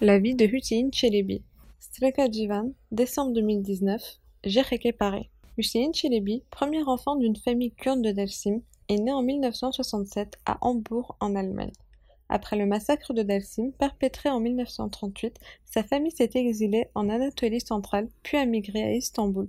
La vie de Hüseyin Çelebi. Streka Divan, décembre 2019, Paris. Hüseyin Çelebi, premier enfant d'une famille kurde de Dalsim, est né en 1967 à Hambourg, en Allemagne. Après le massacre de Dalsim, perpétré en 1938, sa famille s'est exilée en Anatolie centrale, puis a migré à Istanbul,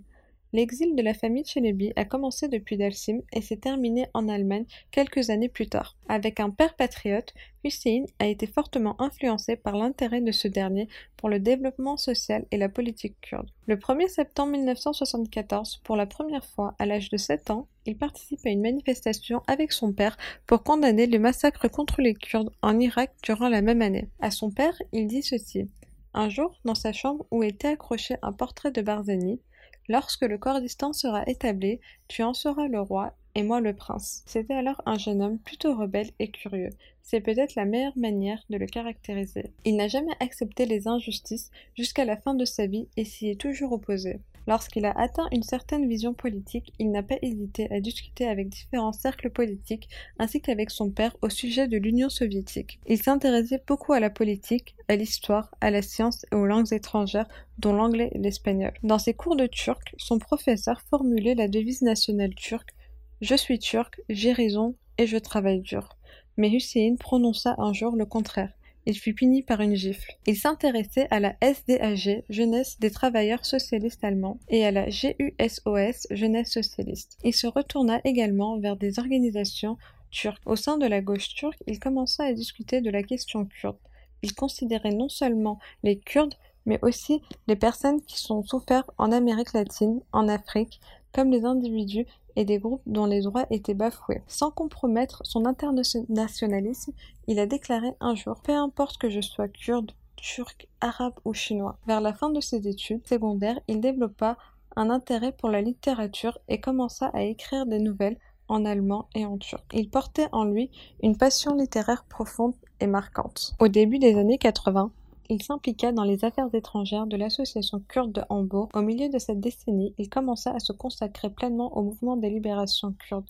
L'exil de la famille Chelebi a commencé depuis Dalsim et s'est terminé en Allemagne quelques années plus tard. Avec un père patriote, Hussein a été fortement influencé par l'intérêt de ce dernier pour le développement social et la politique kurde. Le 1er septembre 1974, pour la première fois à l'âge de 7 ans, il participe à une manifestation avec son père pour condamner le massacre contre les Kurdes en Irak durant la même année. À son père, il dit ceci. Un jour, dans sa chambre où était accroché un portrait de Barzani, Lorsque le Kurdistan sera établi, tu en seras le roi et moi le prince. C'était alors un jeune homme plutôt rebelle et curieux. C'est peut-être la meilleure manière de le caractériser. Il n'a jamais accepté les injustices jusqu'à la fin de sa vie et s'y est toujours opposé. Lorsqu'il a atteint une certaine vision politique, il n'a pas hésité à discuter avec différents cercles politiques ainsi qu'avec son père au sujet de l'Union soviétique. Il s'intéressait beaucoup à la politique, à l'histoire, à la science et aux langues étrangères, dont l'anglais et l'espagnol. Dans ses cours de turc, son professeur formulait la devise nationale turque Je suis turc, j'ai raison et je travaille dur. Mais Hussein prononça un jour le contraire il fut puni par une gifle. Il s'intéressait à la SDAG, Jeunesse des travailleurs socialistes allemands, et à la GUSOS, Jeunesse socialiste. Il se retourna également vers des organisations turques. Au sein de la gauche turque, il commença à discuter de la question kurde. Il considérait non seulement les Kurdes, mais aussi les personnes qui sont souffert en Amérique latine, en Afrique, comme les individus et des groupes dont les droits étaient bafoués. Sans compromettre son internationalisme, il a déclaré un jour Peu importe que je sois kurde, turc, arabe ou chinois. Vers la fin de ses études secondaires, il développa un intérêt pour la littérature et commença à écrire des nouvelles en allemand et en turc. Il portait en lui une passion littéraire profonde et marquante. Au début des années 80, il s'impliqua dans les affaires étrangères de l'association kurde de Hambourg. Au milieu de cette décennie, il commença à se consacrer pleinement au mouvement des libérations kurdes.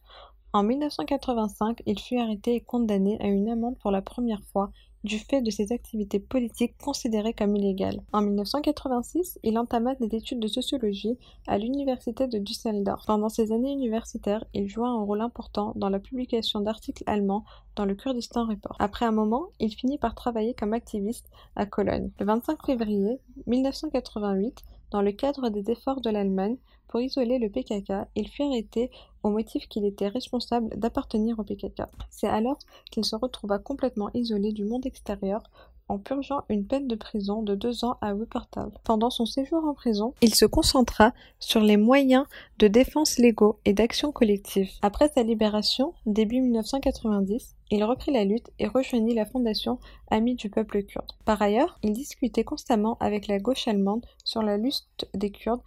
En 1985, il fut arrêté et condamné à une amende pour la première fois du fait de ses activités politiques considérées comme illégales. En 1986, il entama des études de sociologie à l'université de Düsseldorf. Pendant ses années universitaires, il joua un rôle important dans la publication d'articles allemands dans le Kurdistan Report. Après un moment, il finit par travailler comme activiste à Cologne. Le 25 février 1988, dans le cadre des efforts de l'Allemagne pour isoler le PKK, il fut arrêté au motif qu'il était responsable d'appartenir au PKK. C'est alors qu'il se retrouva complètement isolé du monde extérieur en purgeant une peine de prison de deux ans à Wuppertal. Pendant son séjour en prison, il se concentra sur les moyens de défense légaux et d'action collective. Après sa libération, début 1990, il reprit la lutte et rejoignit la fondation Amis du peuple kurde. Par ailleurs, il discutait constamment avec la gauche allemande sur la lutte des Kurdes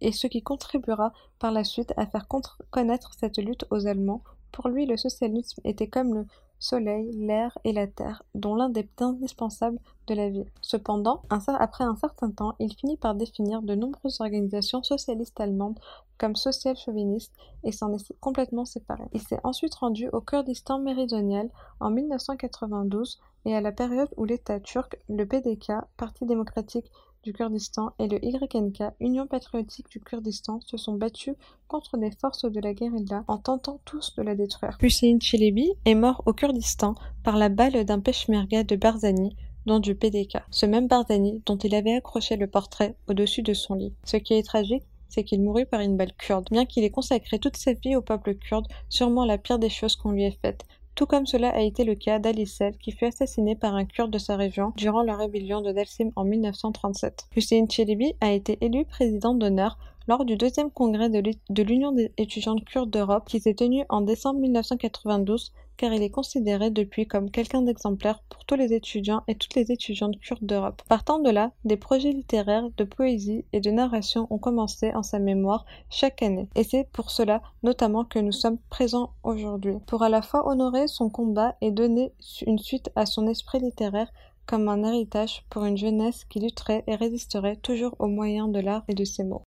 et ce qui contribuera par la suite à faire connaître cette lutte aux Allemands. Pour lui, le socialisme était comme le soleil, l'air et la terre, dont l'un des indispensables de la vie. Cependant, après un certain temps, il finit par définir de nombreuses organisations socialistes allemandes comme social-chauvinistes et s'en est complètement séparé. Il s'est ensuite rendu au Kurdistan méridional en 1992 et à la période où l'État turc, le PDK, Parti démocratique du Kurdistan et le YNK, Union patriotique du Kurdistan, se sont battus contre des forces de la guérilla en tentant tous de la détruire. Hussein Chelebi est mort au Kurdistan par la balle d'un peshmerga de Barzani, du PDK, ce même Barzani dont il avait accroché le portrait au-dessus de son lit. Ce qui est tragique, c'est qu'il mourut par une balle kurde. Bien qu'il ait consacré toute sa vie au peuple kurde, sûrement la pire des choses qu'on lui ait faites, tout comme cela a été le cas d'Alisel, qui fut assassiné par un Kurde de sa région durant la rébellion de Dalsim en 1937. Hussein Çelebi a été élu président d'honneur lors du deuxième congrès de l'Union des étudiants kurdes d'Europe qui s'est tenu en décembre 1992 car il est considéré depuis comme quelqu'un d'exemplaire pour tous les étudiants et toutes les étudiantes kurdes d'Europe. Partant de là, des projets littéraires, de poésie et de narration ont commencé en sa mémoire chaque année. Et c'est pour cela notamment que nous sommes présents aujourd'hui. Pour à la fois honorer son combat et donner une suite à son esprit littéraire comme un héritage pour une jeunesse qui lutterait et résisterait toujours aux moyens de l'art et de ses mots.